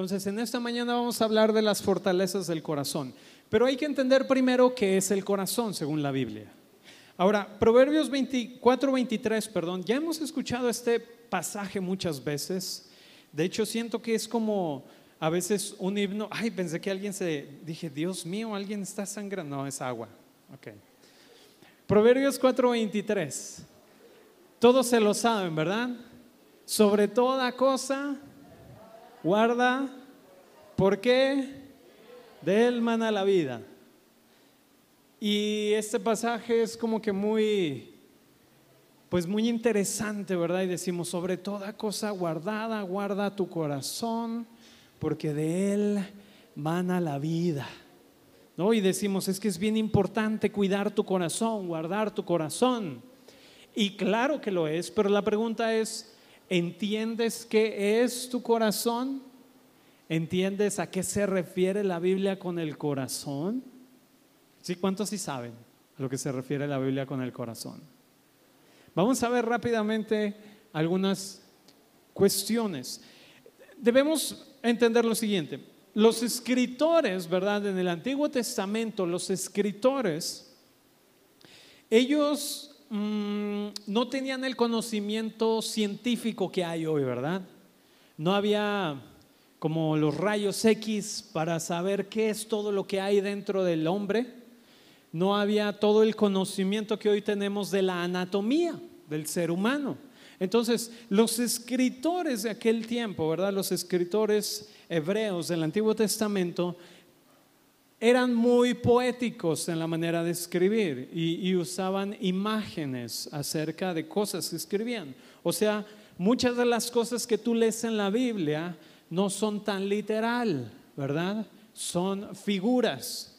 Entonces, en esta mañana vamos a hablar de las fortalezas del corazón. Pero hay que entender primero qué es el corazón, según la Biblia. Ahora, Proverbios 24, 23, perdón, ya hemos escuchado este pasaje muchas veces. De hecho, siento que es como a veces un himno. Ay, pensé que alguien se. Dije, Dios mío, alguien está sangrando. No, es agua. Ok. Proverbios 4, 23. Todos se lo saben, ¿verdad? Sobre toda cosa, guarda. ¿Por qué? De él mana la vida. Y este pasaje es como que muy, pues muy interesante, ¿verdad? Y decimos, sobre toda cosa guardada, guarda tu corazón, porque de él mana la vida. ¿No? Y decimos, es que es bien importante cuidar tu corazón, guardar tu corazón. Y claro que lo es, pero la pregunta es, ¿entiendes qué es tu corazón? ¿Entiendes a qué se refiere la Biblia con el corazón? ¿Sí? ¿Cuántos sí saben a lo que se refiere la Biblia con el corazón? Vamos a ver rápidamente algunas cuestiones. Debemos entender lo siguiente. Los escritores, ¿verdad? En el Antiguo Testamento, los escritores, ellos mm, no tenían el conocimiento científico que hay hoy, ¿verdad? No había como los rayos X para saber qué es todo lo que hay dentro del hombre no había todo el conocimiento que hoy tenemos de la anatomía del ser humano. Entonces, los escritores de aquel tiempo, ¿verdad? Los escritores hebreos del Antiguo Testamento eran muy poéticos en la manera de escribir y, usaban imágenes acerca de cosas que escribían. O sea, muchas de las cosas que tú lees en la Biblia no son tan literal, ¿verdad? Son figuras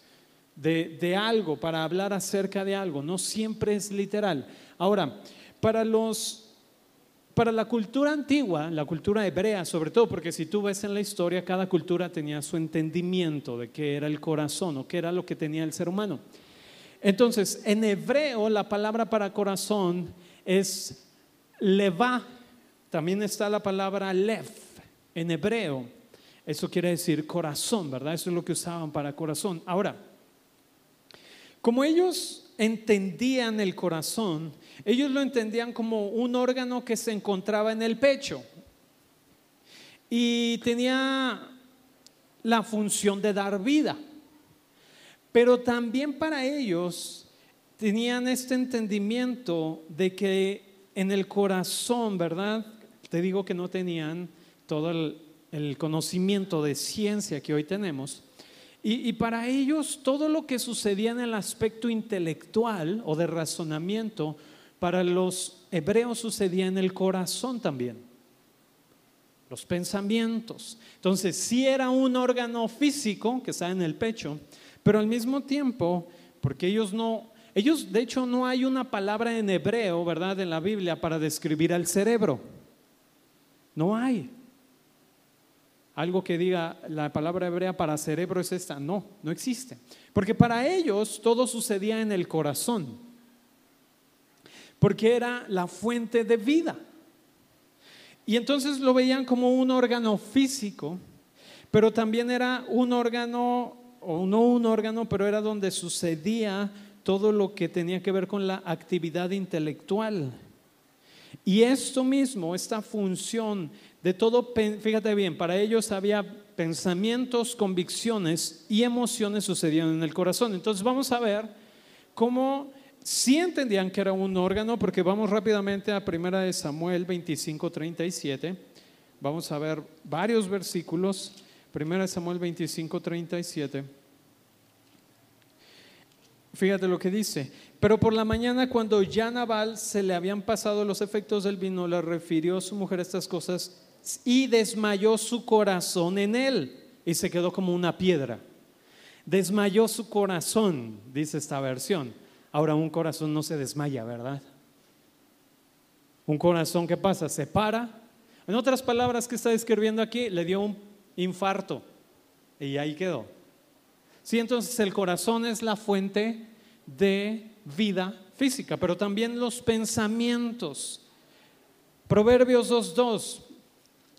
de, algo, para hablar acerca de algo, no siempre es literal. Ahora, para los para la cultura antigua, la cultura hebrea sobre todo, porque si tú ves en la historia, cada cultura tenía su entendimiento de qué era el corazón o qué era lo que tenía el ser humano. Entonces, en hebreo la palabra para corazón es leva, también está la palabra lev en hebreo. Eso quiere decir corazón, ¿verdad? Eso es lo que usaban para corazón. Ahora, como ellos entendían el corazón, ellos lo entendían como un órgano que se encontraba en el pecho y tenía la función de dar vida. Pero también para ellos tenían este entendimiento de que en el corazón, ¿verdad? Te digo que no tenían todo el, conocimiento de ciencia que hoy tenemos, y, para ellos todo lo que sucedía en el aspecto intelectual o de razonamiento, para los hebreos sucedía en el corazón también. Los pensamientos. Entonces, sí era un órgano físico que está en el pecho, pero al mismo tiempo, porque ellos no, ellos de hecho no hay una palabra en hebreo, ¿verdad? En la Biblia para describir al cerebro. No hay algo que diga la palabra hebrea para cerebro es esta. No, no existe. Porque para ellos todo sucedía en el corazón. Porque era la fuente de vida. Y entonces lo veían como un órgano físico, pero también era un órgano, o no un órgano, pero era donde sucedía todo lo que tenía que ver con la actividad intelectual. Y esto mismo, esta función de todo, fíjate bien, para ellos había pensamientos, convicciones y emociones sucedían en el corazón. Entonces vamos a ver cómo sí entendían que era un órgano, porque vamos rápidamente a primera de Samuel 25, 37. Vamos a ver varios versículos. Primera de Samuel 25, 37. Fíjate lo que dice. Pero por la mañana, cuando ya Nabal se le habían pasado los efectos del vino, le refirió a su mujer estas cosas y desmayó su corazón en él y se quedó como una piedra. Desmayó su corazón, dice esta versión. Ahora un corazón no se desmaya, ¿verdad? Un corazón que pasa, se para. En otras palabras que está escribiendo aquí, le dio un infarto y ahí quedó. Sí, entonces el corazón es la fuente de vida física, pero también los pensamientos. Proverbios 2.2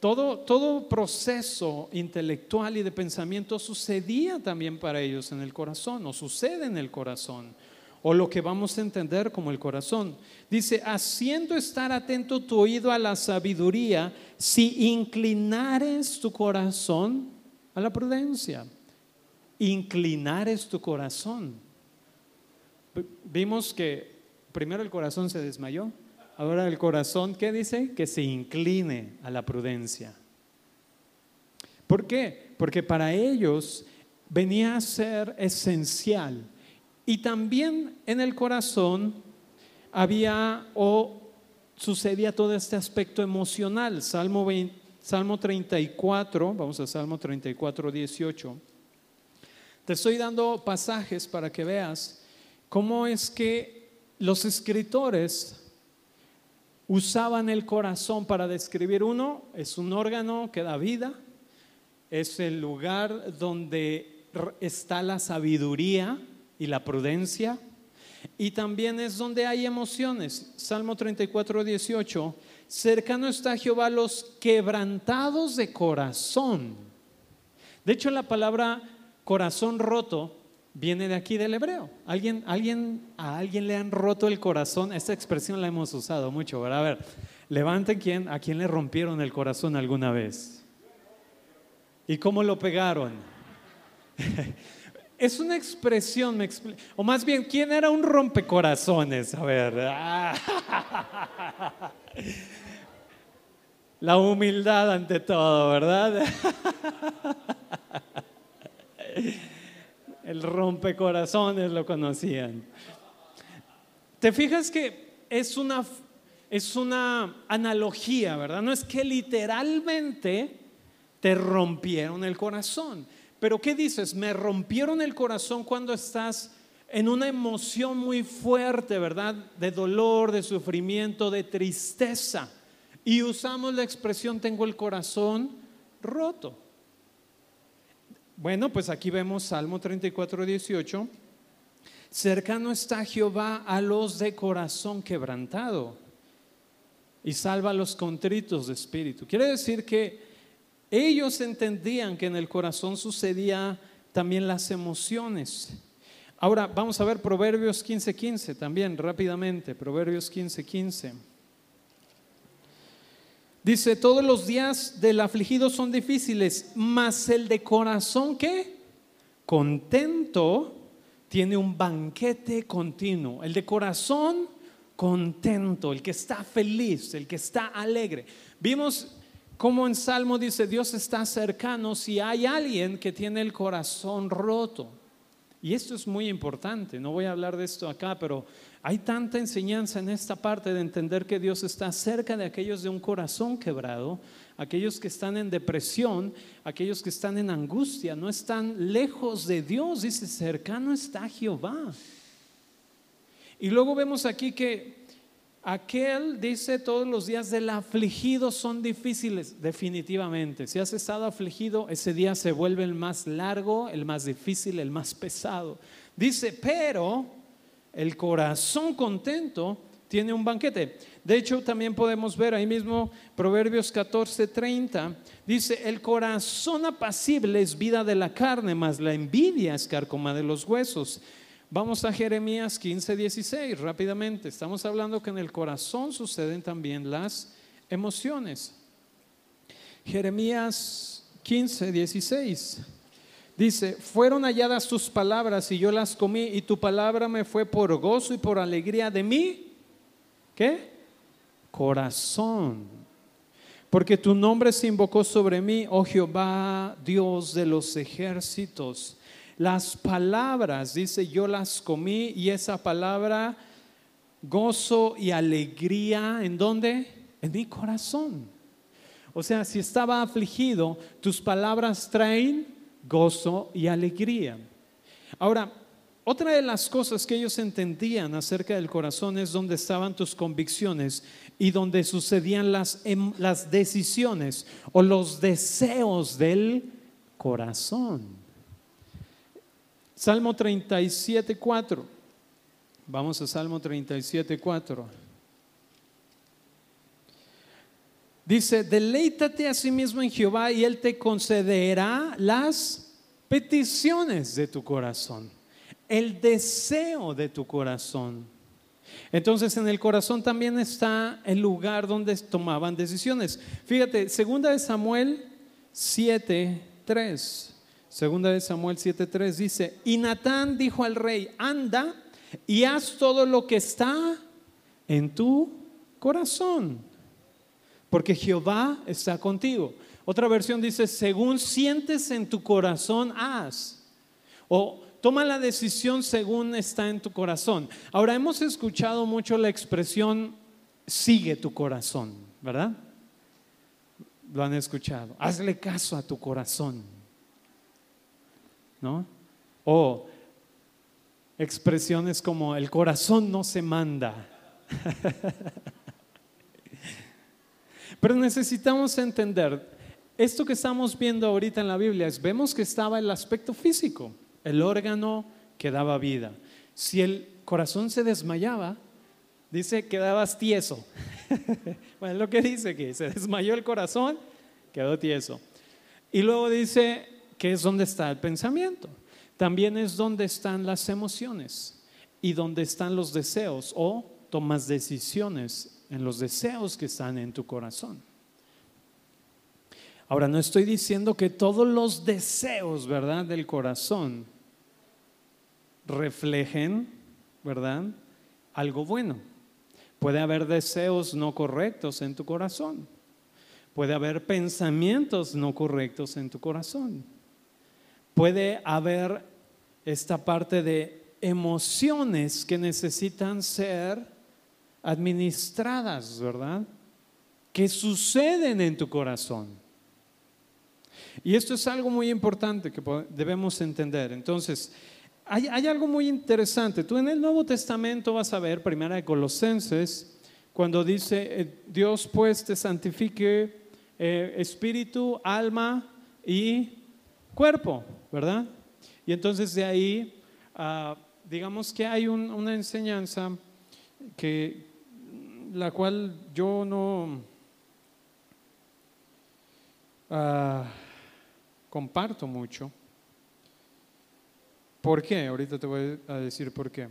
todo, todo proceso intelectual y de pensamiento sucedía también para ellos en el corazón, o sucede en el corazón, o lo que vamos a entender como el corazón. Dice, haciendo estar atento tu oído a la sabiduría, si inclinares tu corazón a la prudencia, inclinares tu corazón. Vimos que primero el corazón se desmayó, Ahora el corazón, ¿qué dice? Que se incline a la prudencia. ¿Por qué? Porque para ellos venía a ser esencial. Y también en el corazón había o sucedía todo este aspecto emocional. Salmo, Salmo 34, vamos a Salmo 34, 18. Te estoy dando pasajes para que veas cómo es que los escritores usaban el corazón para describir uno, es un órgano que da vida, es el lugar donde está la sabiduría y la prudencia, y también es donde hay emociones. Salmo 34, 18, cercano está Jehová los quebrantados de corazón. De hecho, la palabra corazón roto viene de aquí del hebreo. ¿Alguien, alguien, a alguien le han roto el corazón. Esta expresión la hemos usado mucho, ¿verdad? A ver, levanten quién, a quién le rompieron el corazón alguna vez. ¿Y cómo lo pegaron? es una expresión, o más bien, ¿quién era un rompecorazones? A ver. La humildad ante todo, ¿verdad? el rompecorazones lo conocían. Te fijas que es una, es una analogía, ¿verdad? No es que literalmente te rompieron el corazón. Pero ¿qué dices? Me rompieron el corazón cuando estás en una emoción muy fuerte, ¿verdad? De dolor, de sufrimiento, de tristeza. Y usamos la expresión tengo el corazón roto. Bueno, pues aquí vemos Salmo 34, 18. Cercano está Jehová a los de corazón quebrantado y salva a los contritos de espíritu. Quiere decir que ellos entendían que en el corazón sucedía también las emociones. Ahora vamos a ver Proverbios 15:15 15, también rápidamente, Proverbios 15:15. 15. Dice, todos los días del afligido son difíciles, mas el de corazón ¿qué? Contento tiene un banquete continuo. El de corazón contento, el que está feliz, el que está alegre. Vimos cómo en Salmo dice, Dios está cercano si hay alguien que tiene el corazón roto. Y esto es muy importante, no voy a hablar de esto acá, pero hay tanta enseñanza en esta parte de entender que Dios está cerca de aquellos de un corazón quebrado, aquellos que están en depresión, aquellos que están en angustia, no están lejos de Dios, dice, cercano está Jehová. Y luego vemos aquí que aquel dice todos los días del afligido son difíciles, definitivamente. Si has estado afligido, ese día se vuelve el más largo, el más difícil, el más pesado. Dice, pero el corazón contento tiene un banquete. De hecho, también podemos ver ahí mismo Proverbios 14, 30. Dice, el corazón apacible es vida de la carne, mas la envidia es carcoma de los huesos. Vamos a Jeremías 15, 16, rápidamente. Estamos hablando que en el corazón suceden también las emociones. Jeremías 15, 16. Dice, fueron halladas tus palabras y yo las comí y tu palabra me fue por gozo y por alegría de mí. ¿Qué? Corazón. Porque tu nombre se invocó sobre mí, oh Jehová, Dios de los ejércitos. Las palabras, dice, yo las comí y esa palabra, gozo y alegría, ¿en dónde? En mi corazón. O sea, si estaba afligido, tus palabras traen gozo y alegría. Ahora, otra de las cosas que ellos entendían acerca del corazón es donde estaban tus convicciones y donde sucedían las, em, las decisiones o los deseos del corazón. Salmo 37, 4. Vamos a Salmo 37, 4. Dice, deleítate a sí mismo en Jehová y Él te concederá las peticiones de tu corazón, el deseo de tu corazón. Entonces en el corazón también está el lugar donde tomaban decisiones. Fíjate, segunda de Samuel 7:3. Segunda de Samuel 7:3 dice, "Y Natán dijo al rey, anda y haz todo lo que está en tu corazón, porque Jehová está contigo." Otra versión dice, "Según sientes en tu corazón, haz." O Toma la decisión según está en tu corazón. Ahora, hemos escuchado mucho la expresión sigue tu corazón, ¿verdad? Lo han escuchado. Hazle caso a tu corazón. ¿No? O expresiones como el corazón no se manda. Pero necesitamos entender, esto que estamos viendo ahorita en la Biblia es, vemos que estaba el aspecto físico el órgano que daba vida. Si el corazón se desmayaba, dice quedabas tieso. bueno, lo que dice que se desmayó el corazón, quedó tieso. Y luego dice que es donde está el pensamiento. También es donde están las emociones y donde están los deseos o tomas decisiones en los deseos que están en tu corazón. Ahora, no estoy diciendo que todos los deseos, ¿verdad?, del corazón reflejen, ¿verdad?, algo bueno. Puede haber deseos no correctos en tu corazón. Puede haber pensamientos no correctos en tu corazón. Puede haber esta parte de emociones que necesitan ser administradas, ¿verdad? Que suceden en tu corazón. Y esto es algo muy importante que debemos entender. Entonces, hay, algo muy interesante. Tú en el Nuevo Testamento vas a ver, primera de Colosenses, cuando dice, eh, Dios pues te santifique eh, espíritu, alma y cuerpo, ¿verdad? Y entonces de ahí, ah, digamos que hay una enseñanza que la cual yo no ah, comparto mucho. ¿Por qué? Ahorita te voy a decir por qué.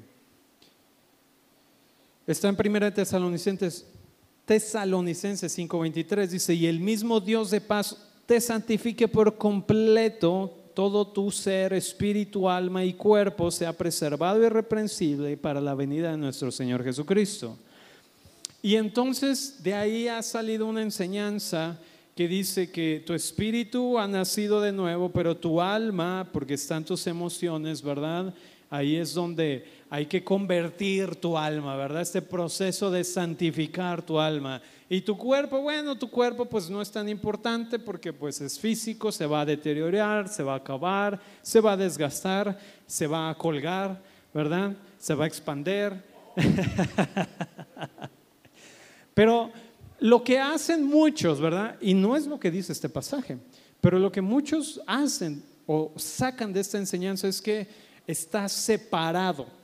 Está en 1 Tesalonicenses, Tesalonicenses 5:23, dice, y el mismo Dios de paz te santifique por completo, todo tu ser, espíritu, alma y cuerpo sea preservado y para la venida de nuestro Señor Jesucristo. Y entonces de ahí ha salido una enseñanza que dice que tu espíritu ha nacido de nuevo, pero tu alma, porque están tus emociones, ¿verdad? Ahí es donde hay que convertir tu alma, ¿verdad? Este proceso de santificar tu alma. Y tu cuerpo, bueno, tu cuerpo pues no es tan importante porque pues es físico, se va a deteriorar, se va a acabar, se va a desgastar, se va a colgar, ¿verdad? Se va a expander. Pero lo que hacen muchos, ¿verdad? Y no es lo que dice este pasaje, pero lo que muchos hacen o sacan de esta enseñanza es que está separado.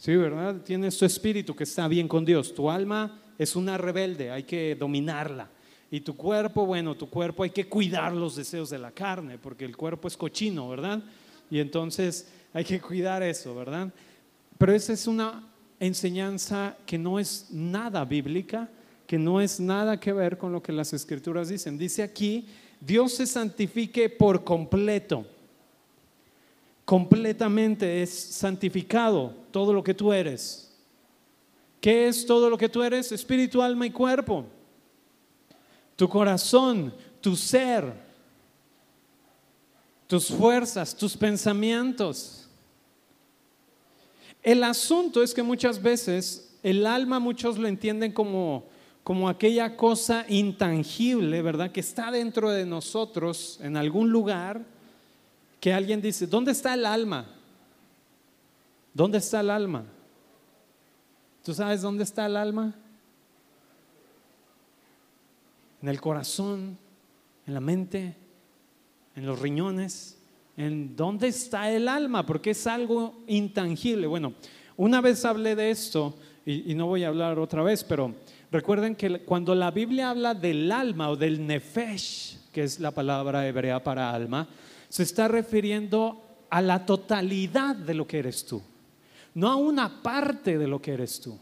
Sí, ¿verdad? Tienes tu espíritu que está bien con Dios. Tu alma es una rebelde, hay que dominarla. Y tu cuerpo, bueno, tu cuerpo hay que cuidar los deseos de la carne, porque el cuerpo es cochino, ¿verdad? Y entonces hay que cuidar eso, ¿verdad? Pero esa es una enseñanza que no es nada bíblica que no es nada que ver con lo que las escrituras dicen. Dice aquí, Dios se santifique por completo. Completamente es santificado todo lo que tú eres. ¿Qué es todo lo que tú eres? Espíritu, alma y cuerpo. Tu corazón, tu ser, tus fuerzas, tus pensamientos. El asunto es que muchas veces el alma muchos lo entienden como como aquella cosa intangible, ¿verdad? Que está dentro de nosotros en algún lugar, que alguien dice, ¿dónde está el alma? ¿Dónde está el alma? ¿Tú sabes dónde está el alma? En el corazón, en la mente, en los riñones. ¿En dónde está el alma? Porque es algo intangible. Bueno, una vez hablé de esto, y, y no voy a hablar otra vez, pero recuerden que cuando la Biblia habla del alma o del nefesh, que es la palabra hebrea para alma, se está refiriendo a la totalidad de lo que eres tú, no a una parte de lo que eres tú,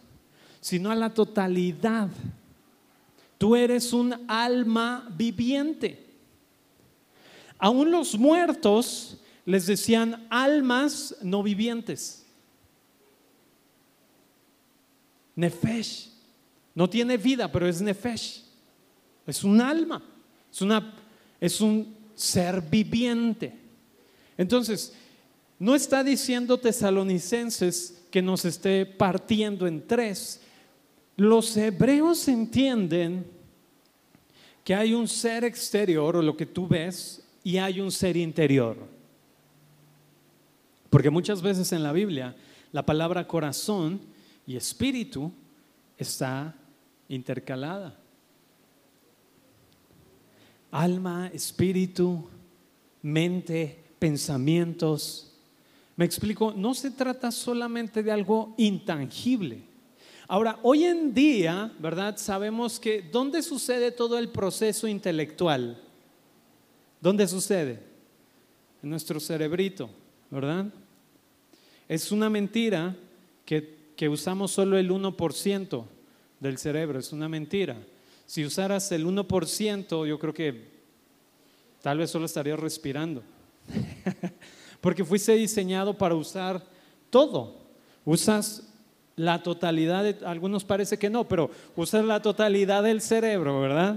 sino a la totalidad. Tú eres un alma viviente. Aún los muertos les decían almas no vivientes. Nefesh. No tiene vida, pero es Nefesh. Es un alma. Es, una, es un ser viviente. Entonces, no está diciendo tesalonicenses que nos esté partiendo en tres. Los hebreos entienden que hay un ser exterior o lo que tú ves y hay un ser interior. Porque muchas veces en la Biblia la palabra corazón y espíritu está intercalada. Alma, espíritu, mente, pensamientos. Me explico, no se trata solamente de algo intangible. Ahora, hoy en día, ¿verdad? Sabemos que ¿dónde sucede todo el proceso intelectual? ¿Dónde sucede? En nuestro cerebrito, ¿verdad? Es una mentira que, que usamos solo el 1% del cerebro, es una mentira. Si usaras el 1%, yo creo que tal vez solo estarías respirando. Porque fuiste diseñado para usar todo. Usas la totalidad, de, algunos parece que no, pero usas la totalidad del cerebro, ¿verdad?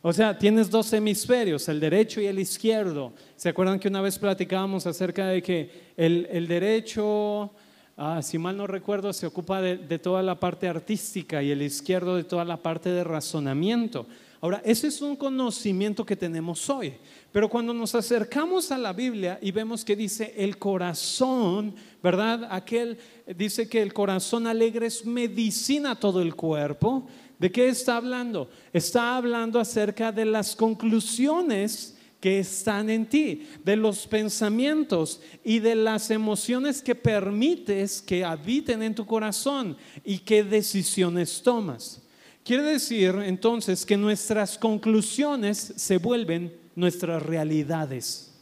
O sea, tienes dos hemisferios, el derecho y el izquierdo. ¿Se acuerdan que una vez platicábamos acerca de que el, derecho, ah, si mal no recuerdo, se ocupa de toda la parte artística y el izquierdo de toda la parte de razonamiento? Ahora, ese es un conocimiento que tenemos hoy. Pero cuando nos acercamos a la Biblia y vemos que dice el corazón, ¿verdad? Aquel dice que el corazón alegre es medicina todo el cuerpo. ¿De qué está hablando? Está hablando acerca de las conclusiones que están en ti, de los pensamientos y de las emociones que permites que habiten en tu corazón y qué decisiones tomas. Quiere decir entonces que nuestras conclusiones se vuelven nuestras realidades.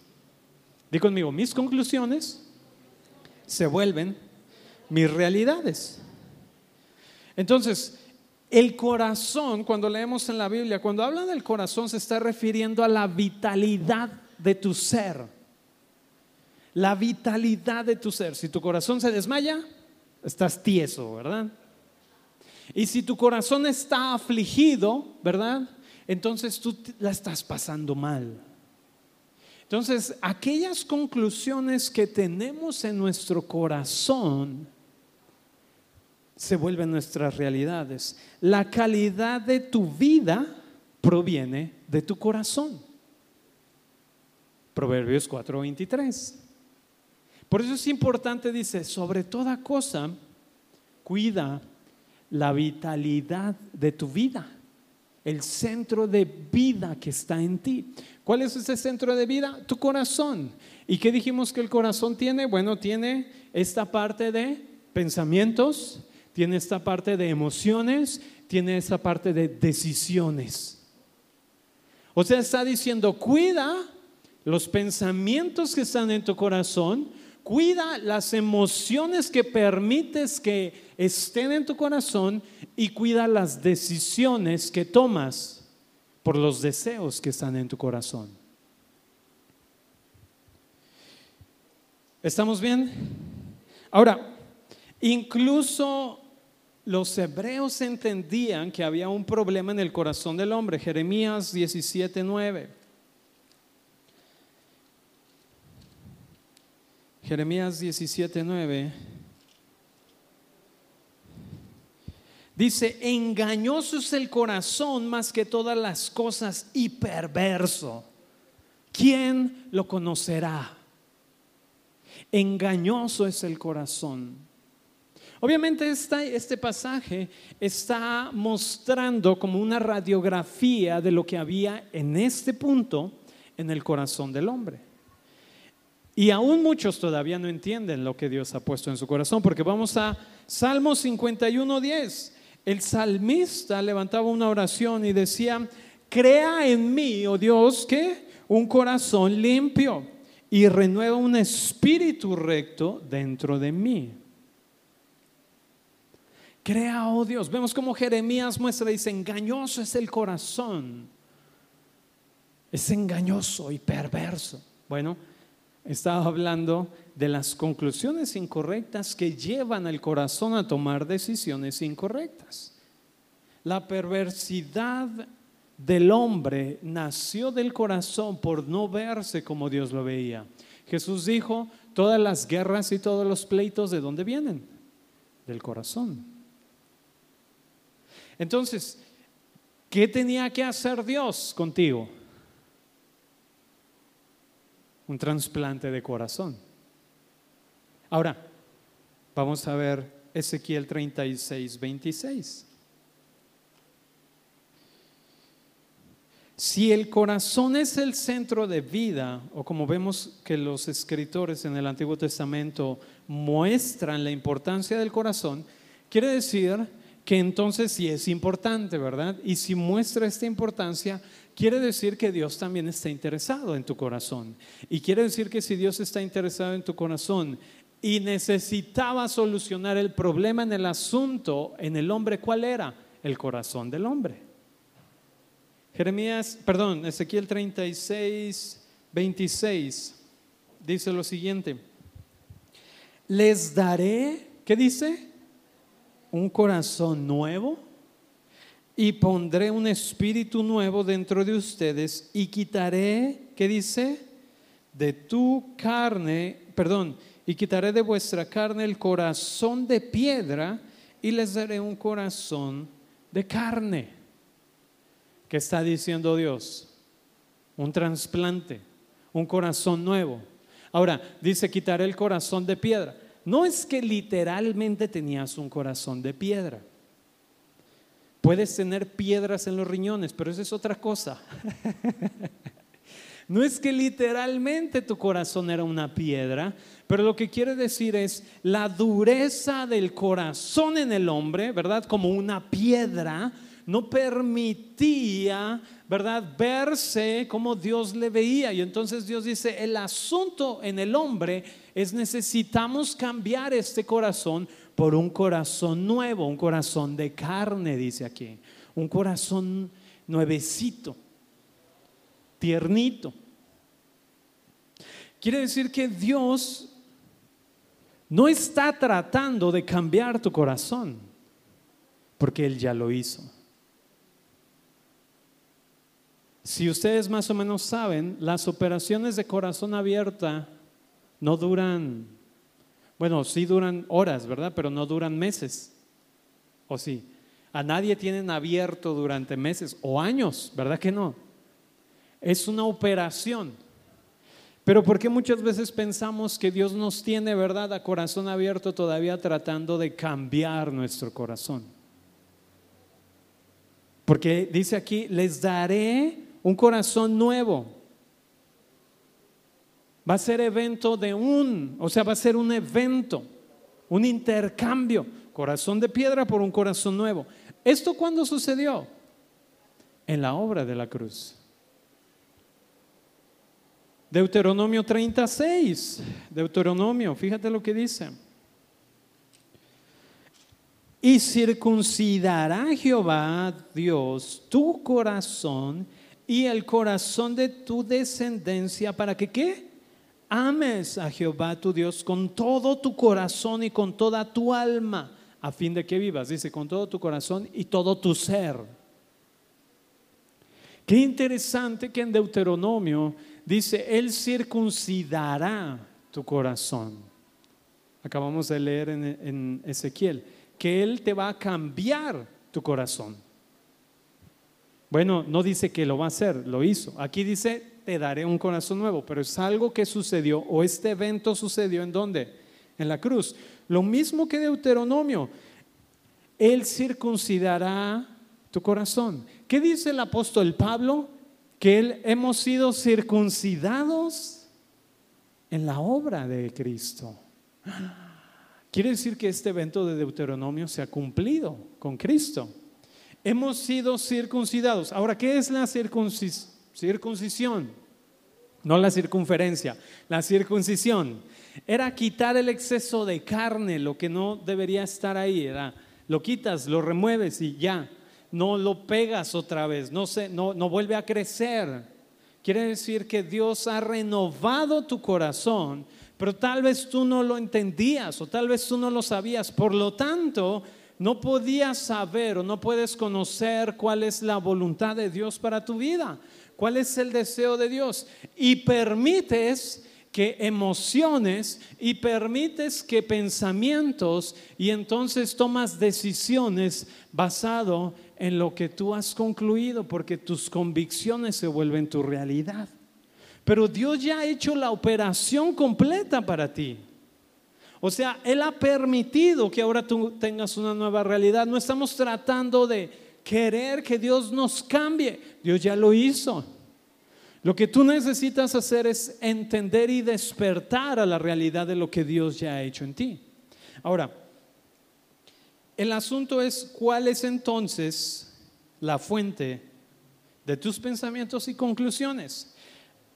Di conmigo, mis conclusiones se vuelven mis realidades. Entonces, el corazón, cuando leemos en la Biblia, cuando habla del corazón se está refiriendo a la vitalidad de tu ser. La vitalidad de tu ser. Si tu corazón se desmaya, estás tieso, ¿verdad? Y si tu corazón está afligido, ¿verdad? Entonces tú la estás pasando mal. Entonces, aquellas conclusiones que tenemos en nuestro corazón se vuelven nuestras realidades. La calidad de tu vida proviene de tu corazón. Proverbios 4:23. Por eso es importante, dice, sobre toda cosa, cuida la vitalidad de tu vida, el centro de vida que está en ti. ¿Cuál es ese centro de vida? Tu corazón. ¿Y qué dijimos que el corazón tiene? Bueno, tiene esta parte de pensamientos, tiene esta parte de emociones, tiene esta parte de decisiones. O sea, está diciendo, cuida los pensamientos que están en tu corazón, Cuida las emociones que permites que estén en tu corazón y cuida las decisiones que tomas por los deseos que están en tu corazón. ¿Estamos bien? Ahora, incluso los hebreos entendían que había un problema en el corazón del hombre. Jeremías 17:9. Jeremías 17:9 dice, engañoso es el corazón más que todas las cosas y perverso. ¿Quién lo conocerá? Engañoso es el corazón. Obviamente este pasaje está mostrando como una radiografía de lo que había en este punto en el corazón del hombre. Y aún muchos todavía no entienden lo que Dios ha puesto en su corazón, porque vamos a Salmo 51, 10. el salmista levantaba una oración y decía, crea en mí, oh Dios, que un corazón limpio y renueva un espíritu recto dentro de mí. Crea, oh Dios. Vemos como Jeremías muestra, dice, engañoso es el corazón. Es engañoso y perverso. Bueno, estaba hablando de las conclusiones incorrectas que llevan al corazón a tomar decisiones incorrectas. La perversidad del hombre nació del corazón por no verse como Dios lo veía. Jesús dijo, todas las guerras y todos los pleitos, ¿de dónde vienen? Del corazón. Entonces, ¿qué tenía que hacer Dios contigo? Un trasplante de corazón. Ahora, vamos a ver Ezequiel 36, 26. Si el corazón es el centro de vida, o como vemos que los escritores en el Antiguo Testamento muestran la importancia del corazón, quiere decir que entonces sí es importante, ¿verdad? Y si muestra esta importancia, quiere decir que Dios también está interesado en tu corazón. Y quiere decir que si Dios está interesado en tu corazón y necesitaba solucionar el problema en el asunto, en el hombre, ¿cuál era? El corazón del hombre. Jeremías, perdón, Ezequiel 36, 26, dice lo siguiente. Les daré, ¿qué dice? Un corazón nuevo y pondré un espíritu nuevo dentro de ustedes y quitaré, ¿qué dice? De tu carne, perdón, y quitaré de vuestra carne el corazón de piedra y les daré un corazón de carne. ¿Qué está diciendo Dios? Un trasplante, un corazón nuevo. Ahora, dice quitaré el corazón de piedra. No es que literalmente tenías un corazón de piedra. Puedes tener piedras en los riñones, pero eso es otra cosa. No es que literalmente tu corazón era una piedra, pero lo que quiere decir es la dureza del corazón en el hombre, ¿verdad? Como una piedra, no permitía, ¿verdad? Verse como Dios le veía. Y entonces Dios dice, el asunto en el hombre es necesitamos cambiar este corazón por un corazón nuevo, un corazón de carne, dice aquí, un corazón nuevecito tiernito. Quiere decir que Dios no está tratando de cambiar tu corazón, porque Él ya lo hizo. Si ustedes más o menos saben, las operaciones de corazón abierta no duran, bueno, sí duran horas, ¿verdad? Pero no duran meses. ¿O sí? A nadie tienen abierto durante meses o años, ¿verdad que no? es una operación. Pero ¿por qué muchas veces pensamos que Dios nos tiene, verdad, a corazón abierto todavía tratando de cambiar nuestro corazón? Porque dice aquí, les daré un corazón nuevo. Va a ser evento de un, o sea, va a ser un evento, un intercambio, corazón de piedra por un corazón nuevo. ¿Esto cuándo sucedió? En la obra de la cruz. Deuteronomio 36, Deuteronomio, fíjate lo que dice. Y circuncidará Jehová Dios tu corazón y el corazón de tu descendencia para que qué? Ames a Jehová tu Dios con todo tu corazón y con toda tu alma, a fin de que vivas, dice, con todo tu corazón y todo tu ser. Qué interesante que en Deuteronomio dice, Él circuncidará tu corazón. Acabamos de leer en, Ezequiel, que Él te va a cambiar tu corazón. Bueno, no dice que lo va a hacer, lo hizo. Aquí dice, te daré un corazón nuevo, pero es algo que sucedió o este evento sucedió en dónde? En la cruz. Lo mismo que Deuteronomio. Él circuncidará tu corazón. ¿Qué dice el apóstol Pablo? que él, hemos sido circuncidados en la obra de Cristo. quiere decir que este evento de Deuteronomio se ha cumplido con Cristo. Hemos sido circuncidados. Ahora, ¿qué es la circuncisión? No la circunferencia, la circuncisión. Era quitar el exceso de carne, lo que no debería estar ahí. Era, lo quitas, lo remueves y ya. No lo pegas otra vez, no, se, no, no vuelve a crecer. Quiere decir que Dios ha renovado tu corazón, pero tal vez tú no lo entendías o tal vez tú no lo sabías. Por lo tanto, no podías saber o no puedes conocer cuál es la voluntad de Dios para tu vida, cuál es el deseo de Dios. Y permites que emociones y permites que pensamientos y entonces tomas decisiones basado en lo que tú has concluido, porque tus convicciones se vuelven tu realidad. Pero Dios ya ha hecho la operación completa para ti. O sea, Él ha permitido que ahora tú tengas una nueva realidad. No estamos tratando de querer que Dios nos cambie. Dios ya lo hizo. Lo que tú necesitas hacer es entender y despertar a la realidad de lo que Dios ya ha hecho en ti. Ahora, el asunto es cuál es entonces la fuente de tus pensamientos y conclusiones.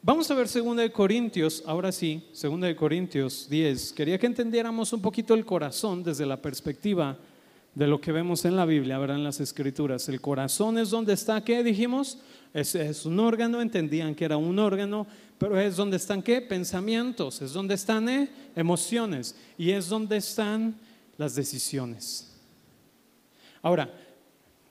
Vamos a ver 2 Corintios, ahora sí, 2 Corintios 10. Quería que entendiéramos un poquito el corazón desde la perspectiva de lo que vemos en la Biblia, ¿verdad? En las escrituras. El corazón es donde está, ¿qué dijimos? Es, es, un órgano, entendían que era un órgano, pero es donde están, ¿qué? Pensamientos, es donde están ¿eh? emociones y es donde están las decisiones. Ahora,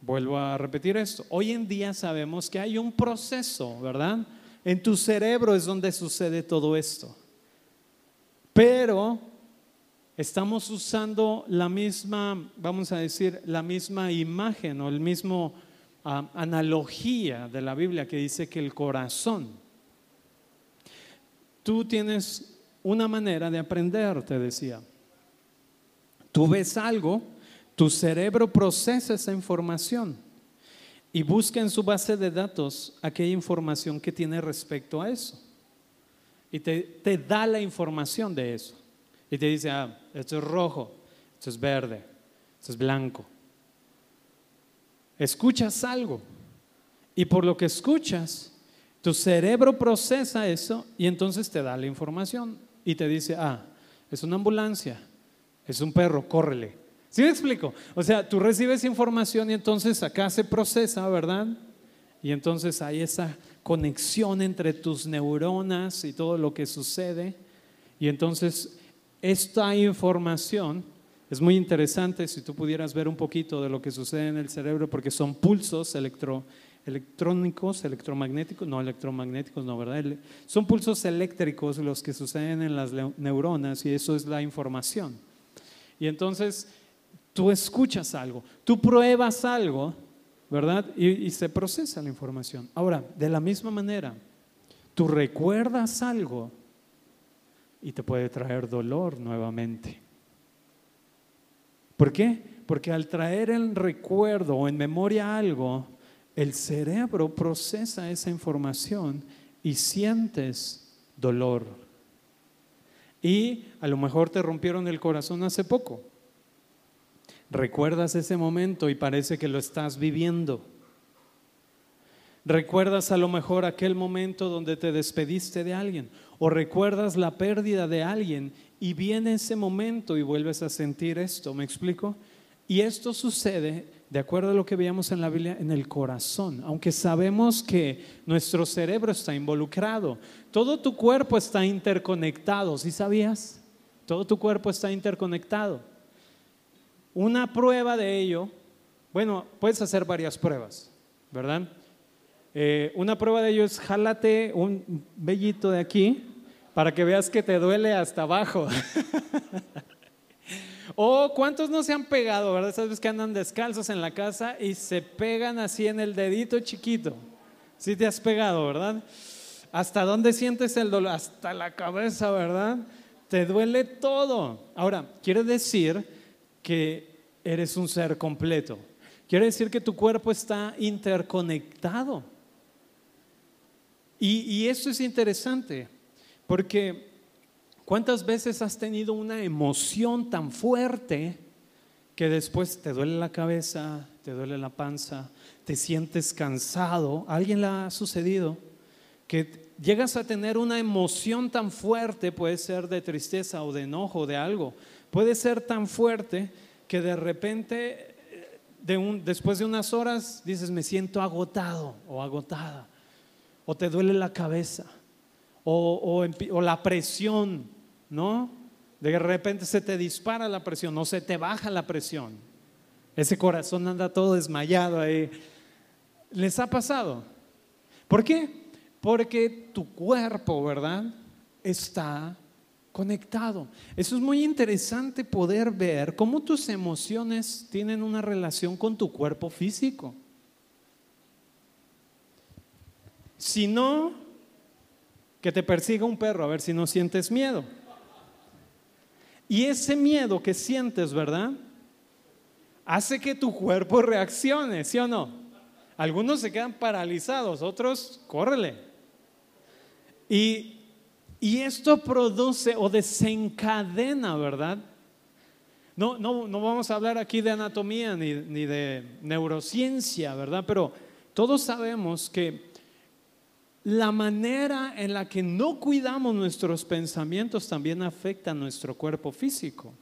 vuelvo a repetir esto. Hoy en día sabemos que hay un proceso, ¿verdad? En tu cerebro es donde sucede todo esto. Pero estamos usando la misma, vamos a decir, la misma imagen o el mismo ah, analogía de la Biblia que dice que el corazón, tú tienes una manera de aprender, te decía. Tú ves algo tu cerebro procesa esa información y busca en su base de datos aquella información que tiene respecto a eso. Y te, da la información de eso. Y te dice, ah, esto es rojo, esto es verde, esto es blanco. Escuchas algo y por lo que escuchas, tu cerebro procesa eso y entonces te da la información y te dice, ah, es una ambulancia, es un perro, córrele. ¿Sí me explico? O sea, tú recibes información y entonces acá se procesa, ¿verdad? Y entonces hay esa conexión entre tus neuronas y todo lo que sucede. Y entonces esta información es muy interesante si tú pudieras ver un poquito de lo que sucede en el cerebro, porque son pulsos electrónicos, electromagnéticos, no electromagnéticos, no, ¿verdad? Son pulsos eléctricos los que suceden en las neuronas y eso es la información. Y entonces tú escuchas algo, tú pruebas algo, ¿verdad? Y, se procesa la información. Ahora, de la misma manera, tú recuerdas algo y te puede traer dolor nuevamente. ¿Por qué? Porque al traer el recuerdo o en memoria algo, el cerebro procesa esa información y sientes dolor. Y a lo mejor te rompieron el corazón hace poco Recuerdas ese momento y parece que lo estás viviendo. Recuerdas a lo mejor aquel momento donde te despediste de alguien o recuerdas la pérdida de alguien y viene ese momento y vuelves a sentir esto, ¿me explico? Y esto sucede, de acuerdo a lo que veíamos en la Biblia, en el corazón, aunque sabemos que nuestro cerebro está involucrado, todo tu cuerpo está interconectado, ¿sí sabías? Todo tu cuerpo está interconectado. Una prueba de ello, bueno, puedes hacer varias pruebas, ¿verdad? Eh, una prueba de ello es jálate un vellito de aquí para que veas que te duele hasta abajo. o cuántos no se han pegado, ¿verdad? Sabes que andan descalzos en la casa y se pegan así en el dedito chiquito. Sí te has pegado, ¿verdad? ¿Hasta dónde sientes el dolor? Hasta la cabeza, ¿verdad? Te duele todo. Ahora, quiere decir que eres un ser completo. Quiere decir que tu cuerpo está interconectado. Y, y eso es interesante, porque ¿Cuántas veces has tenido una emoción tan fuerte que después te duele la cabeza, te duele la panza, te sientes cansado? ¿A alguien le ha sucedido? Que llegas a tener una emoción tan fuerte, puede ser de tristeza o de enojo, de algo, puede ser tan fuerte que de repente, después de unas horas, dices, me siento agotado o agotada, o te duele la cabeza, o, o la presión, ¿no? De repente se te dispara la presión, o se te baja la presión. Ese corazón anda todo desmayado ahí. ¿Les ha pasado? ¿Por qué? Porque tu cuerpo, ¿verdad? Está conectado. Eso es muy interesante poder ver cómo tus emociones tienen una relación con tu cuerpo físico. Si no, que te persiga un perro, a ver si no sientes miedo. Y ese miedo que sientes, ¿verdad? Hace que tu cuerpo reaccione, ¿sí o no? Algunos se quedan paralizados, otros, córrele. Y y esto produce o desencadena, ¿verdad? No, no, no vamos a hablar aquí de anatomía ni, ni de neurociencia, ¿verdad? Pero todos sabemos que la manera en la que no cuidamos nuestros pensamientos también afecta a nuestro cuerpo físico.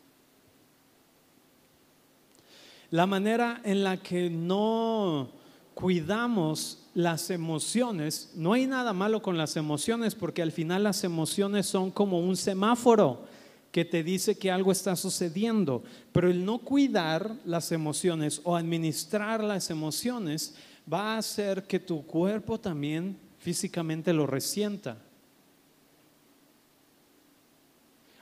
La manera en la que no cuidamos las emociones, no hay nada malo con las emociones porque al final las emociones son como un semáforo que te dice que algo está sucediendo, pero el no cuidar las emociones o administrar las emociones va a hacer que tu cuerpo también físicamente lo resienta.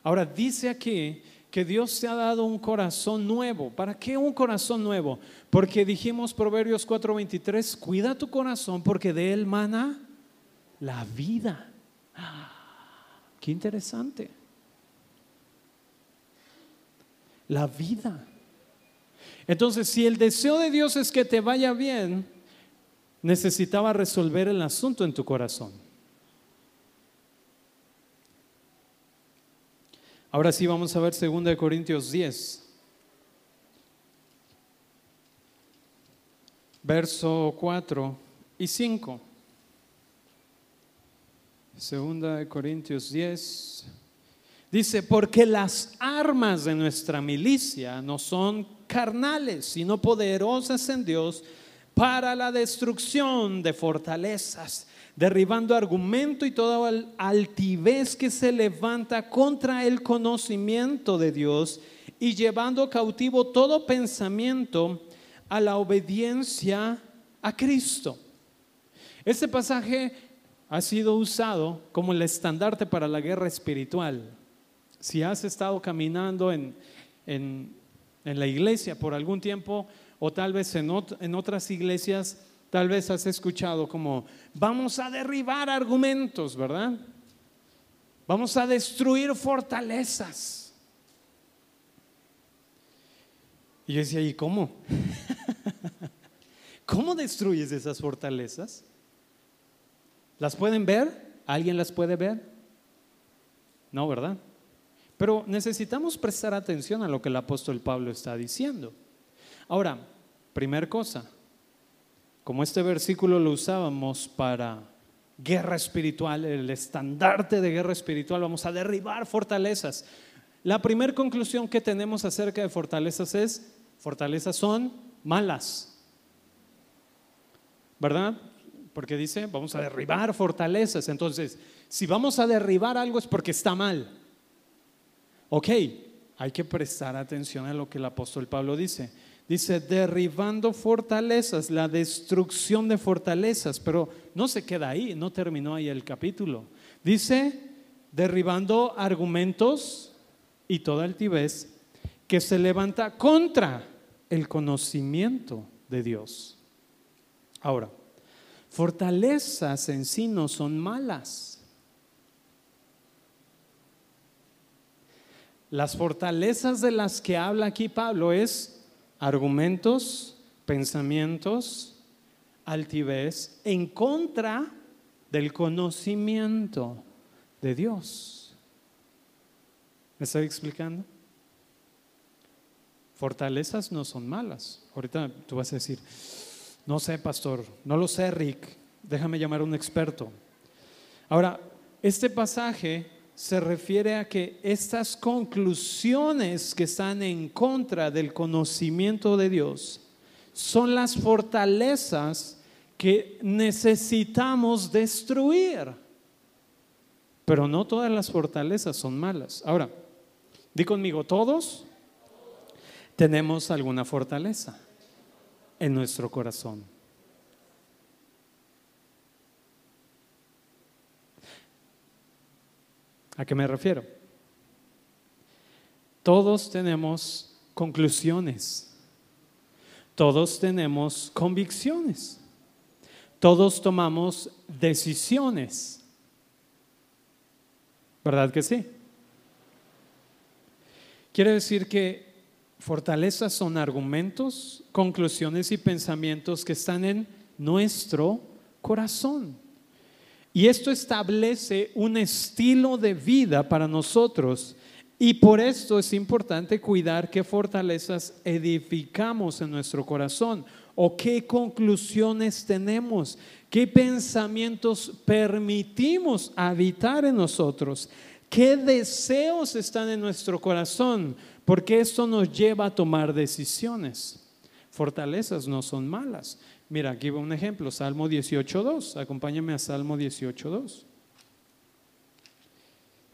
Ahora dice aquí que Dios te ha dado un corazón nuevo. ¿Para qué un corazón nuevo? Porque dijimos Proverbios 4:23, cuida tu corazón porque de él mana la vida. qué interesante. La vida. Entonces, si el deseo de Dios es que te vaya bien, necesitaba resolver el asunto en tu corazón. Ahora sí vamos a ver 2 Corintios 10. Verso 4 y 5. 2 Corintios 10. Dice, porque las armas de nuestra milicia no son carnales, sino poderosas en Dios para la destrucción de fortalezas derribando argumento y toda altivez que se levanta contra el conocimiento de Dios y llevando cautivo todo pensamiento a la obediencia a Cristo. Este pasaje ha sido usado como el estandarte para la guerra espiritual. Si has estado caminando en, en, la iglesia por algún tiempo o tal vez en, otras iglesias, Tal vez has escuchado como, vamos a derribar argumentos, ¿verdad? Vamos a destruir fortalezas. Y yo decía, ¿y cómo? ¿Cómo destruyes esas fortalezas? ¿Las pueden ver? ¿Alguien las puede ver? No, ¿verdad? Pero necesitamos prestar atención a lo que el apóstol Pablo está diciendo. Ahora, primer cosa, como este versículo lo usábamos para guerra espiritual, el estandarte de guerra espiritual, vamos a derribar fortalezas. La primera conclusión que tenemos acerca de fortalezas es, fortalezas son malas. ¿Verdad? Porque dice, vamos a derribar fortalezas. Entonces, si vamos a derribar algo es porque está mal. Ok, hay que prestar atención a lo que el apóstol Pablo dice. Dice, derribando fortalezas, la destrucción de fortalezas, pero no se queda ahí, no terminó ahí el capítulo. Dice, derribando argumentos y toda altivez que se levanta contra el conocimiento de Dios. Ahora, fortalezas en sí no son malas. Las fortalezas de las que habla aquí Pablo es argumentos, pensamientos, altivez en contra del conocimiento de Dios. ¿Me estoy explicando? Fortalezas no son malas. Ahorita tú vas a decir, no sé, pastor, no lo sé, Rick, déjame llamar a un experto. Ahora, este pasaje se refiere a que estas conclusiones que están en contra del conocimiento de Dios son las fortalezas que necesitamos destruir. Pero no todas las fortalezas son malas. Ahora, di conmigo, todos tenemos alguna fortaleza en nuestro corazón. ¿A qué me refiero? Todos tenemos conclusiones, todos tenemos convicciones, todos tomamos decisiones. ¿Verdad que sí? Quiere decir que fortalezas son argumentos, conclusiones y pensamientos que están en nuestro corazón. Y esto establece un estilo de vida para nosotros. Y por esto es importante cuidar qué fortalezas edificamos en nuestro corazón o qué conclusiones tenemos, qué pensamientos permitimos habitar en nosotros, qué deseos están en nuestro corazón, porque esto nos lleva a tomar decisiones. Fortalezas no son malas. Mira, aquí va un ejemplo, Salmo 18.2. Acompáñame a Salmo 18.2.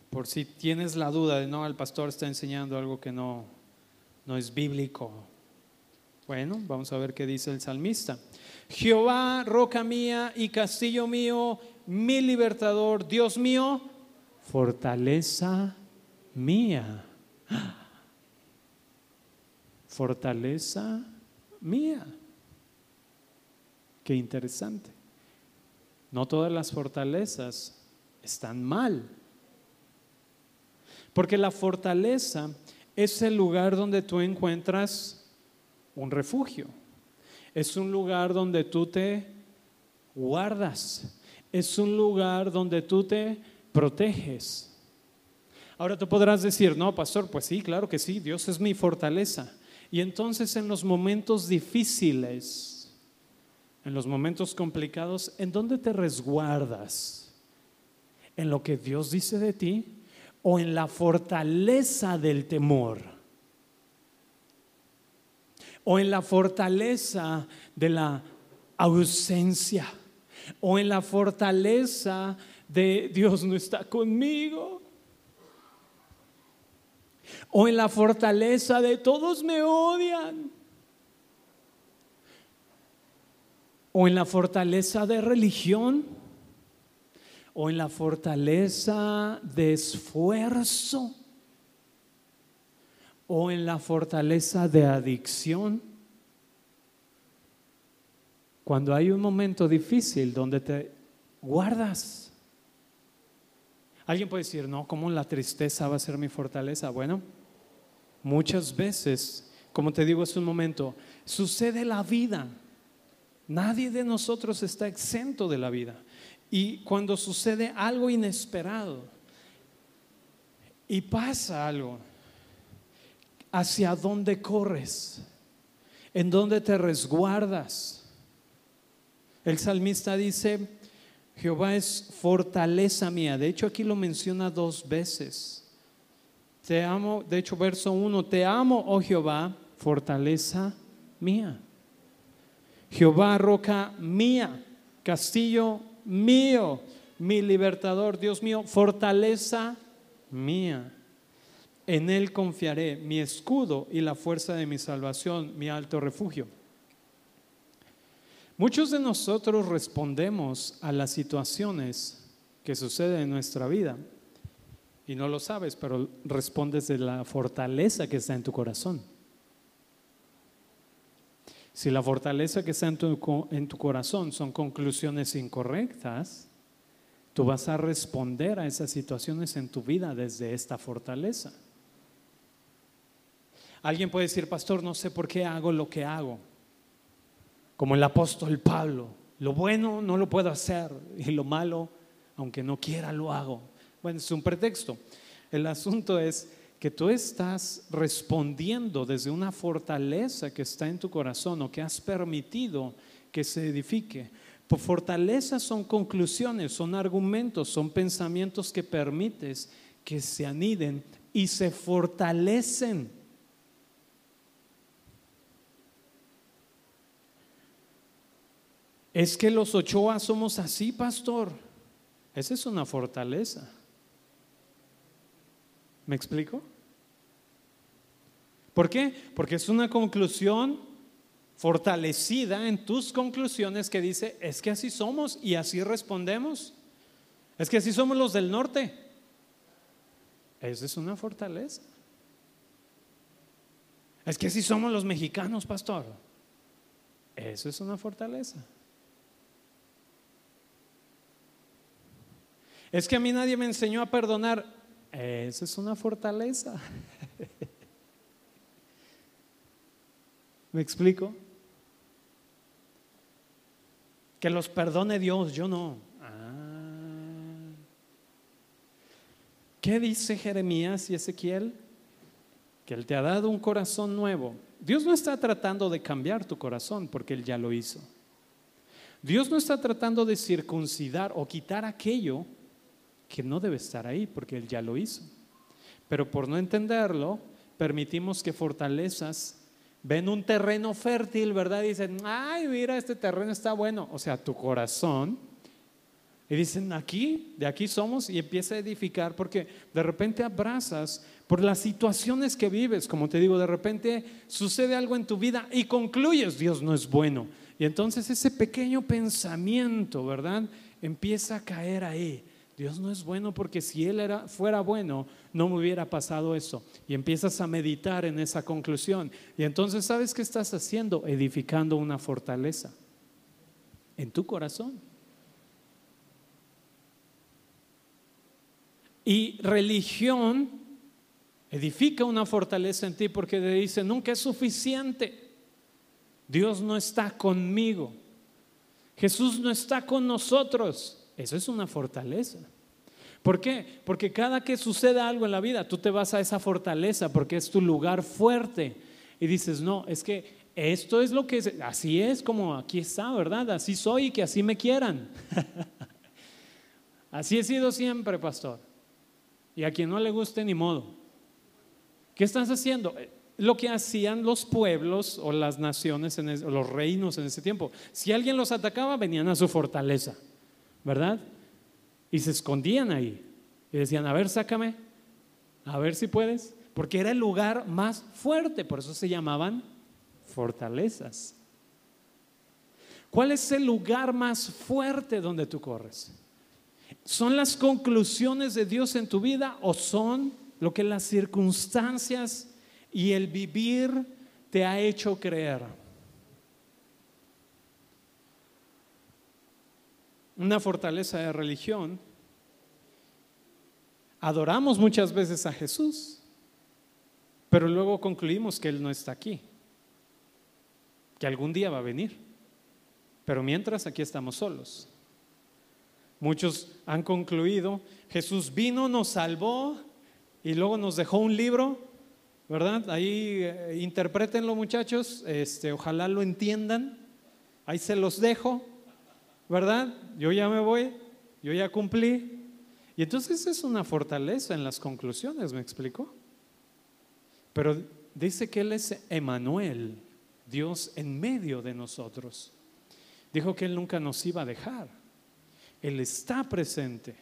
Por si tienes la duda de no, el pastor está enseñando algo que no, no es bíblico. Bueno, vamos a ver qué dice el salmista. Jehová, roca mía y castillo mío, mi libertador, Dios mío, fortaleza mía. Fortaleza mía. Qué interesante. No todas las fortalezas están mal. Porque la fortaleza es el lugar donde tú encuentras un refugio. Es un lugar donde tú te guardas. Es un lugar donde tú te proteges. Ahora tú podrás decir, no, pastor, pues sí, claro que sí, Dios es mi fortaleza. Y entonces en los momentos difíciles, en los momentos complicados, ¿en dónde te resguardas? ¿En lo que Dios dice de ti o en la fortaleza del temor? ¿O en la fortaleza de la ausencia? ¿O en la fortaleza de Dios no está conmigo? ¿O en la fortaleza de todos me odian? O en la fortaleza de religión, o en la fortaleza de esfuerzo, o en la fortaleza de adicción. Cuando hay un momento difícil donde te guardas. Alguien puede decir, no, ¿cómo la tristeza va a ser mi fortaleza? Bueno, muchas veces, como te digo hace un momento, sucede la vida Nadie de nosotros está exento de la vida. Y cuando sucede algo inesperado y pasa algo, ¿hacia dónde corres? ¿En dónde te resguardas? El salmista dice, Jehová es fortaleza mía. De hecho, aquí lo menciona dos veces. Te amo, de hecho, verso 1, te amo, oh Jehová, fortaleza mía. Jehová, roca mía, castillo mío, mi libertador, Dios mío, fortaleza mía. En Él confiaré, mi escudo y la fuerza de mi salvación, mi alto refugio. Muchos de nosotros respondemos a las situaciones que suceden en nuestra vida y no lo sabes, pero respondes de la fortaleza que está en tu corazón. Si la fortaleza que está en tu, corazón son conclusiones incorrectas, tú vas a responder a esas situaciones en tu vida desde esta fortaleza. Alguien puede decir, pastor, no sé por qué hago lo que hago. Como el apóstol Pablo, lo bueno no lo puedo hacer y lo malo, aunque no quiera, lo hago. Bueno, es un pretexto. El asunto es que tú estás respondiendo desde una fortaleza que está en tu corazón o que has permitido que se edifique. Por fortalezas son conclusiones, son argumentos, son pensamientos que permites que se aniden y se fortalecen. Es que los Ochoa somos así, pastor. Esa es una fortaleza. ¿Me explico? ¿Por qué? Porque es una conclusión fortalecida en tus conclusiones que dice, es que así somos y así respondemos. Es que así somos los del norte. Esa es una fortaleza. Es que así somos los mexicanos, pastor. Eso es una fortaleza. Es que a mí nadie me enseñó a perdonar. Esa es una fortaleza. ¿Me explico? Que los perdone Dios, yo no. ¿Qué dice Jeremías y Ezequiel? Que Él te ha dado un corazón nuevo. Dios no está tratando de cambiar tu corazón porque Él ya lo hizo. Dios no está tratando de circuncidar o quitar aquello que no debe estar ahí porque Él ya lo hizo. Pero por no entenderlo, permitimos que fortalezas ven un terreno fértil, ¿verdad? Dicen, ay, mira, este terreno está bueno. O sea, tu corazón. Y dicen, aquí, de aquí somos, y empieza a edificar, porque de repente abrazas por las situaciones que vives, como te digo, de repente sucede algo en tu vida y concluyes, Dios no es bueno. Y entonces ese pequeño pensamiento, ¿verdad? Empieza a caer ahí. Dios no es bueno porque si Él era, fuera bueno, no me hubiera pasado eso. Y empiezas a meditar en esa conclusión. Y entonces, ¿sabes qué estás haciendo? Edificando una fortaleza en tu corazón. Y religión edifica una fortaleza en ti porque te dice, nunca es suficiente. Dios no está conmigo. Jesús no está con nosotros. Eso es una fortaleza. ¿Por qué? Porque cada que suceda algo en la vida, tú te vas a esa fortaleza porque es tu lugar fuerte. Y dices, no, es que esto es lo que es, así es como aquí está, ¿verdad? Así soy y que así me quieran. así he sido siempre, pastor. Y a quien no le guste, ni modo. ¿Qué estás haciendo? Lo que hacían los pueblos o las naciones, o los reinos en ese tiempo. Si alguien los atacaba, venían a su fortaleza. ¿Verdad? Y se escondían ahí. Y decían, a ver, sácame, a ver si puedes, porque era el lugar más fuerte, por eso se llamaban fortalezas. ¿Cuál es el lugar más fuerte donde tú corres? ¿Son las conclusiones de Dios en tu vida o son lo que las circunstancias y el vivir te ha hecho creer? Una fortaleza de religión, adoramos muchas veces a Jesús, pero luego concluimos que Él no está aquí, que algún día va a venir. Pero mientras aquí estamos solos. Muchos han concluido, Jesús vino, nos salvó y luego nos dejó un libro, ¿verdad? Ahí eh, interpretenlo muchachos, este, ojalá lo entiendan, ahí se los dejo. ¿Verdad? Yo ya me voy, yo ya cumplí. Y entonces es una fortaleza en las conclusiones, ¿me explico? Pero dice que Él es Emanuel, Dios en medio de nosotros. Dijo que Él nunca nos iba a dejar. Él está presente.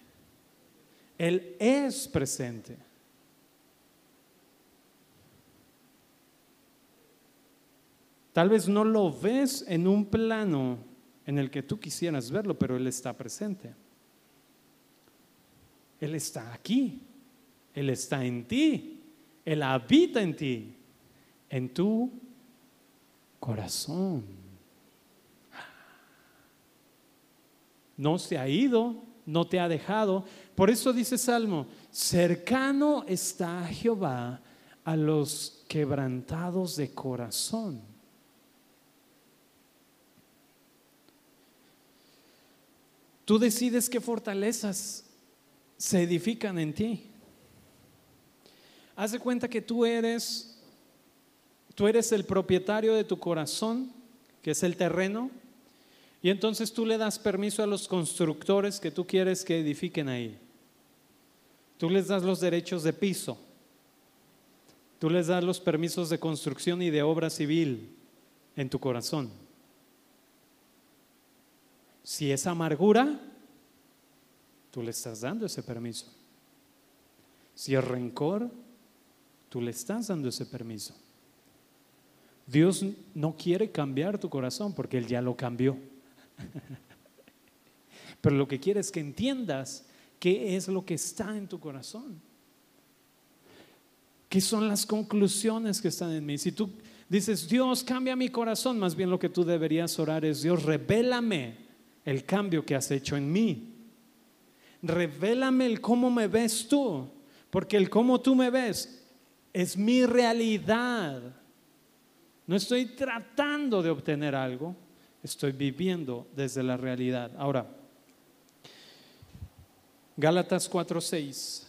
Él es presente. Tal vez no lo ves en un plano en el que tú quisieras verlo, pero Él está presente. Él está aquí. Él está en ti. Él habita en ti, en tu corazón. No se ha ido, no te ha dejado. Por eso dice Salmo, cercano está Jehová a los quebrantados de corazón Tú decides qué fortalezas se edifican en ti. haz de cuenta que tú eres, tú eres el propietario de tu corazón, que es el terreno, y entonces tú le das permiso a los constructores que tú quieres que edifiquen ahí. Tú les das los derechos de piso. Tú les das los permisos de construcción y de obra civil en tu corazón. Si es amargura, tú le estás dando ese permiso. Si es rencor, tú le estás dando ese permiso. Dios no quiere cambiar tu corazón porque Él ya lo cambió. Pero lo que quiere es que entiendas qué es lo que está en tu corazón. ¿Qué son las conclusiones que están en mí? Si tú dices, Dios, cambia mi corazón, más bien lo que tú deberías orar es, Dios, revélame el cambio que has hecho en mí. Revélame el cómo me ves tú, porque el cómo tú me ves es mi realidad. No estoy tratando de obtener algo, estoy viviendo desde la realidad. Ahora, Gálatas 4:6.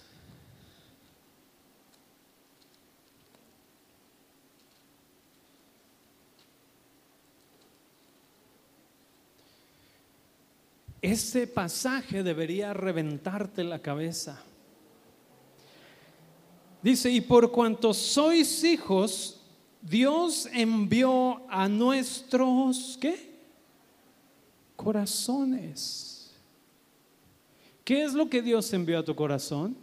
Este pasaje debería reventarte la cabeza. Dice, y por cuanto sois hijos, Dios envió a nuestros, ¿qué? Corazones. ¿Qué es lo que Dios envió a tu corazón?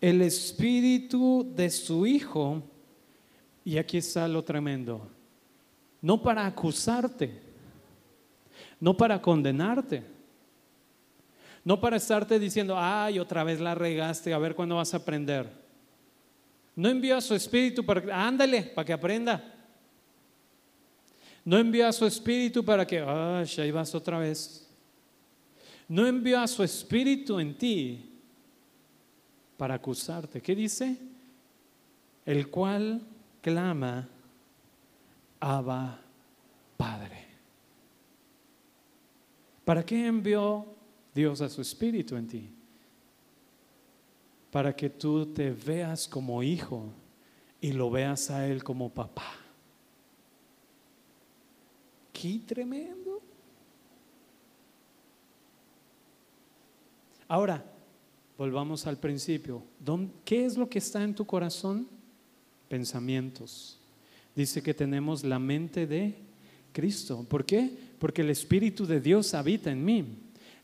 El espíritu de su Hijo. Y aquí está lo tremendo. No para acusarte, no para condenarte no para estarte diciendo, ay, otra vez la regaste, a ver cuándo vas a aprender. No envió a su espíritu para, ándale, para que aprenda. No envió a su espíritu para que, ay, ahí vas otra vez. No envió a su espíritu en ti para acusarte. ¿Qué dice? El cual clama, Abba Padre. ¿Para qué envió Dios a su espíritu en ti. Para que tú te veas como hijo y lo veas a Él como papá. Qué tremendo. Ahora, volvamos al principio. ¿Qué es lo que está en tu corazón? Pensamientos. Dice que tenemos la mente de Cristo. ¿Por qué? Porque el Espíritu de Dios habita en mí.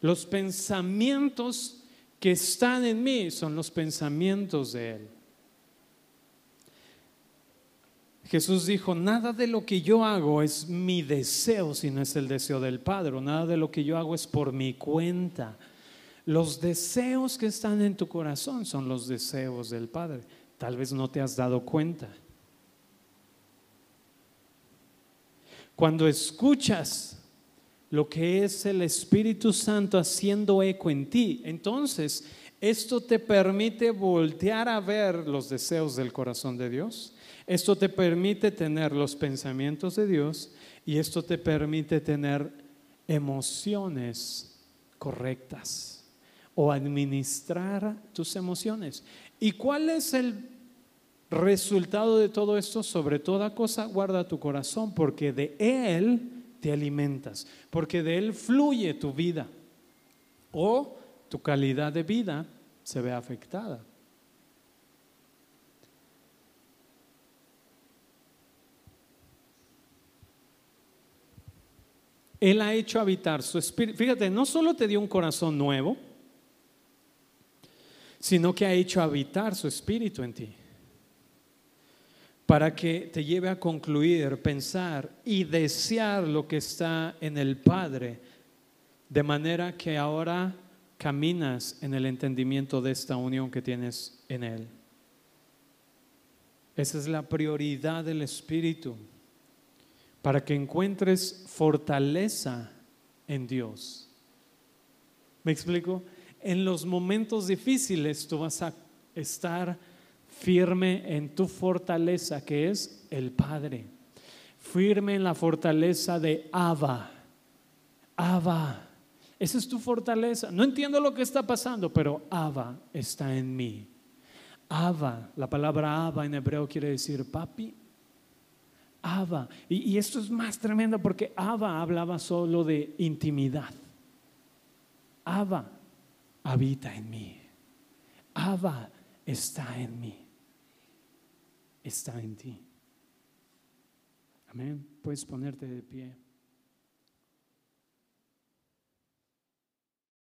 Los pensamientos que están en mí son los pensamientos de Él. Jesús dijo, nada de lo que yo hago es mi deseo, sino es el deseo del Padre. Nada de lo que yo hago es por mi cuenta. Los deseos que están en tu corazón son los deseos del Padre. Tal vez no te has dado cuenta. Cuando escuchas lo que es el Espíritu Santo haciendo eco en ti. Entonces, esto te permite voltear a ver los deseos del corazón de Dios. Esto te permite tener los pensamientos de Dios y esto te permite tener emociones correctas o administrar tus emociones. ¿Y cuál es el resultado de todo esto? Sobre toda cosa guarda tu corazón porque de él te alimentas, porque de él fluye tu vida o tu calidad de vida se ve afectada. Él ha hecho habitar su espíritu. Fíjate, no solo te dio un corazón nuevo, sino que ha hecho habitar su espíritu en ti para que te lleve a concluir, pensar y desear lo que está en el Padre, de manera que ahora caminas en el entendimiento de esta unión que tienes en Él. Esa es la prioridad del Espíritu, para que encuentres fortaleza en Dios. ¿Me explico? En los momentos difíciles tú vas a estar firme en tu fortaleza que es el Padre, firme en la fortaleza de Abba. Abba, esa es tu fortaleza. No entiendo lo que está pasando, pero Abba está en mí. Abba, la palabra Abba en hebreo quiere decir papi. Abba. Y, esto es más tremendo porque Abba hablaba solo de intimidad. Abba habita en mí. Abba está en mí. Está en ti. Amén. Puedes ponerte de pie.